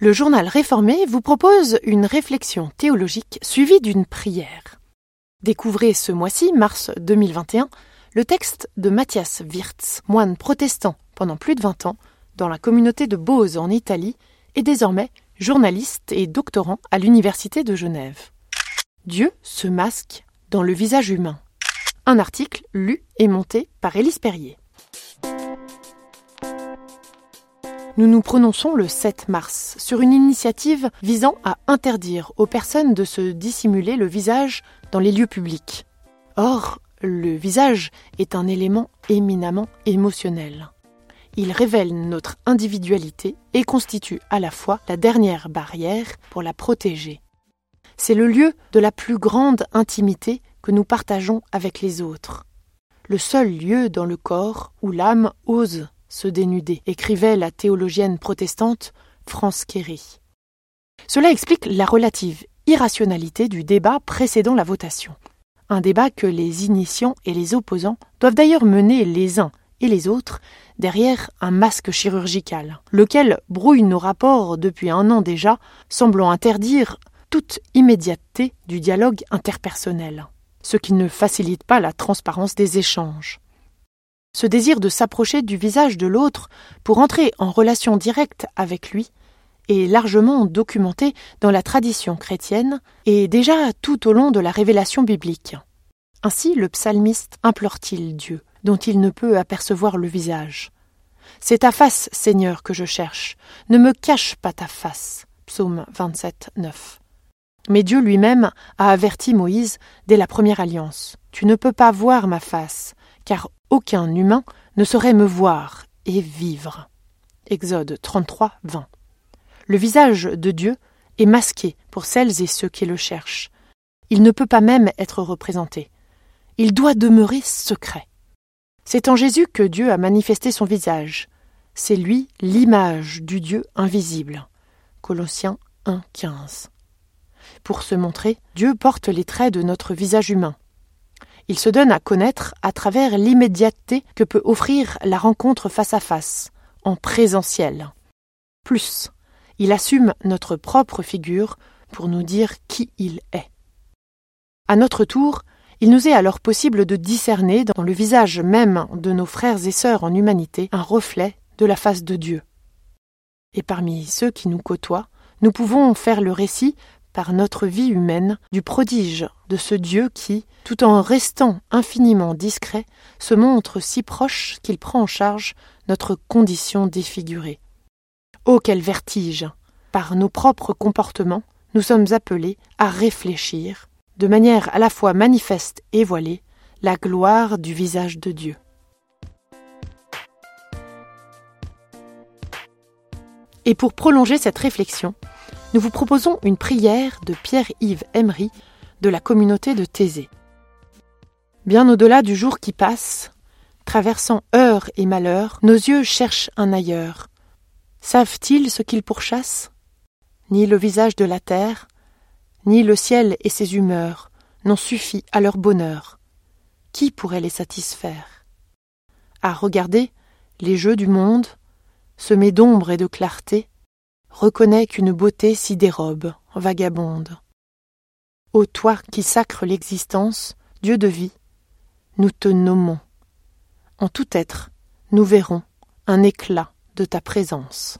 Le journal réformé vous propose une réflexion théologique suivie d'une prière. Découvrez ce mois-ci, mars 2021, le texte de Matthias Wirtz, moine protestant pendant plus de 20 ans dans la communauté de Bose en Italie et désormais journaliste et doctorant à l'Université de Genève. Dieu se masque dans le visage humain. Un article lu et monté par Élise Perrier. Nous nous prononçons le 7 mars sur une initiative visant à interdire aux personnes de se dissimuler le visage dans les lieux publics. Or, le visage est un élément éminemment émotionnel. Il révèle notre individualité et constitue à la fois la dernière barrière pour la protéger. C'est le lieu de la plus grande intimité que nous partageons avec les autres. Le seul lieu dans le corps où l'âme ose se dénuder, écrivait la théologienne protestante France Kerry. Cela explique la relative irrationalité du débat précédant la votation. Un débat que les initiants et les opposants doivent d'ailleurs mener les uns et les autres derrière un masque chirurgical, lequel brouille nos rapports depuis un an déjà, semblant interdire toute immédiateté du dialogue interpersonnel, ce qui ne facilite pas la transparence des échanges. Ce désir de s'approcher du visage de l'autre pour entrer en relation directe avec lui est largement documenté dans la tradition chrétienne et déjà tout au long de la révélation biblique. Ainsi le psalmiste implore-t-il Dieu, dont il ne peut apercevoir le visage. C'est ta face, Seigneur, que je cherche. Ne me cache pas ta face. Psaume 27, 9. Mais Dieu lui-même a averti Moïse dès la première alliance. Tu ne peux pas voir ma face, car aucun humain ne saurait me voir et vivre. Exode 33, 20. Le visage de Dieu est masqué pour celles et ceux qui le cherchent. Il ne peut pas même être représenté. Il doit demeurer secret. C'est en Jésus que Dieu a manifesté son visage. C'est lui l'image du Dieu invisible. Colossiens 1, 15. Pour se montrer, Dieu porte les traits de notre visage humain. Il se donne à connaître à travers l'immédiateté que peut offrir la rencontre face à face, en présentiel. Plus, il assume notre propre figure pour nous dire qui il est. À notre tour, il nous est alors possible de discerner dans le visage même de nos frères et sœurs en humanité un reflet de la face de Dieu. Et parmi ceux qui nous côtoient, nous pouvons faire le récit par notre vie humaine du prodige de ce Dieu qui, tout en restant infiniment discret, se montre si proche qu'il prend en charge notre condition défigurée. Oh quel vertige. Par nos propres comportements, nous sommes appelés à réfléchir, de manière à la fois manifeste et voilée, la gloire du visage de Dieu. Et pour prolonger cette réflexion, nous vous proposons une prière de Pierre-Yves Emery de la communauté de Thésée. Bien au-delà du jour qui passe, traversant heures et malheurs, nos yeux cherchent un ailleurs. Savent-ils ce qu'ils pourchassent? Ni le visage de la terre, ni le ciel et ses humeurs n'ont suffi à leur bonheur. Qui pourrait les satisfaire? À regarder les jeux du monde, semés d'ombre et de clarté, reconnais qu'une beauté s'y dérobe, vagabonde. Ô toi qui sacres l'existence, Dieu de vie, nous te nommons. En tout être, nous verrons un éclat de ta présence.